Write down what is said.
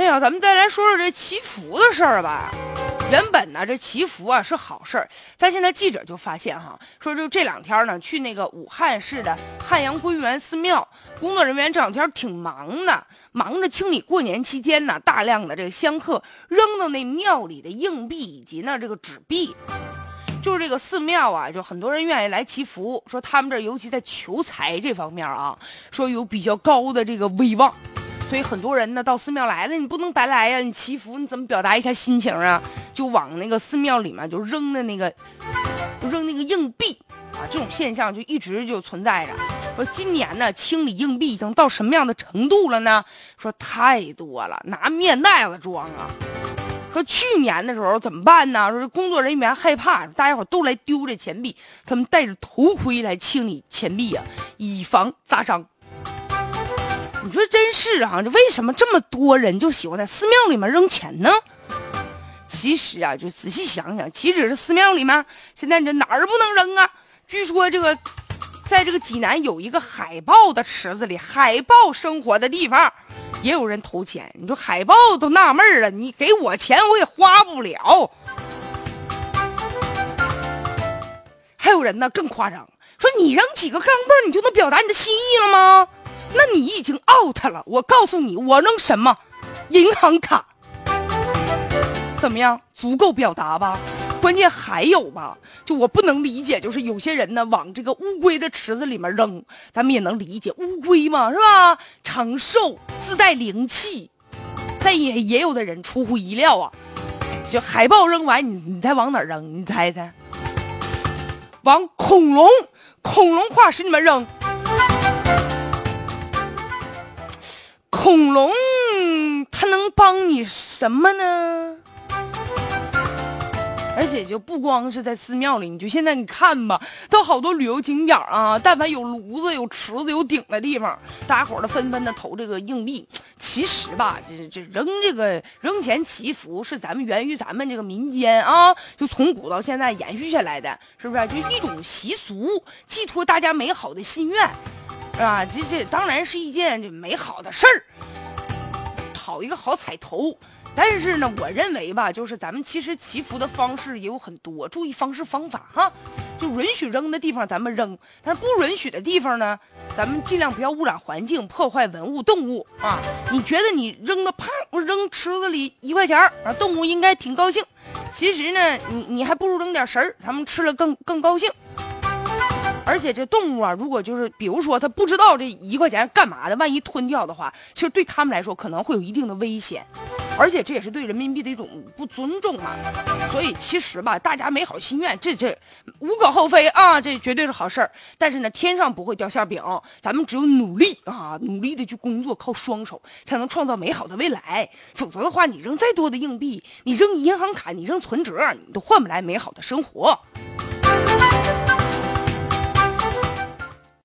哎呀，咱们再来说说这祈福的事儿吧。原本呢，这祈福啊是好事儿，但现在记者就发现哈，说就这两天呢，去那个武汉市的汉阳归元寺庙，工作人员这两天挺忙的，忙着清理过年期间呢大量的这个香客扔到那庙里的硬币以及呢这个纸币。就是这个寺庙啊，就很多人愿意来祈福，说他们这尤其在求财这方面啊，说有比较高的这个威望，所以很多人呢到寺庙来了，你不能白来呀，你祈福你怎么表达一下心情啊？就往那个寺庙里面就扔的那个，扔那个硬币啊，这种现象就一直就存在着。说今年呢清理硬币已经到什么样的程度了呢？说太多了，拿面袋子装啊。说去年的时候怎么办呢？说工作人员害怕大家伙都来丢这钱币，他们戴着头盔来清理钱币呀，以防砸伤。你说真是啊，这为什么这么多人就喜欢在寺庙里面扔钱呢？其实啊，就仔细想想，岂止是寺庙里面，现在这哪儿不能扔啊？据说这个，在这个济南有一个海豹的池子里，海豹生活的地方。也有人投钱，你说海豹都纳闷了，你给我钱我也花不了。还有人呢更夸张，说你扔几个钢镚你就能表达你的心意了吗？那你已经 out 了。我告诉你，我扔什么？银行卡。怎么样？足够表达吧？关键还有吧，就我不能理解，就是有些人呢往这个乌龟的池子里面扔，咱们也能理解，乌龟嘛是吧？长寿，自带灵气，但也也有的人出乎意料啊，就海豹扔完，你你再往哪扔？你猜猜？往恐龙恐龙化石里面扔？恐龙它能帮你什么呢？而且就不光是在寺庙里，你就现在你看吧，都好多旅游景点啊，但凡有炉子、有池子、有顶的地方，大家伙儿都纷纷的投这个硬币。其实吧，这这扔这个扔钱祈福是咱们源于咱们这个民间啊，就从古到现在延续下来的，是不是？就一种习俗，寄托大家美好的心愿，是吧？这这当然是一件这美好的事儿，讨一个好彩头。但是呢，我认为吧，就是咱们其实祈福的方式也有很多，注意方式方法哈。就允许扔的地方咱们扔，但是不允许的地方呢，咱们尽量不要污染环境、破坏文物、动物啊。你觉得你扔的啪，扔池子里一块钱啊，动物应该挺高兴。其实呢，你你还不如扔点食儿，他们吃了更更高兴。而且这动物啊，如果就是比如说他不知道这一块钱干嘛的，万一吞掉的话，其实对他们来说可能会有一定的危险。而且这也是对人民币的一种不尊重嘛，所以其实吧，大家美好心愿，这这无可厚非啊，这绝对是好事儿。但是呢，天上不会掉馅饼，咱们只有努力啊，努力的去工作，靠双手才能创造美好的未来。否则的话，你扔再多的硬币，你扔银行卡，你扔存折，你都换不来美好的生活。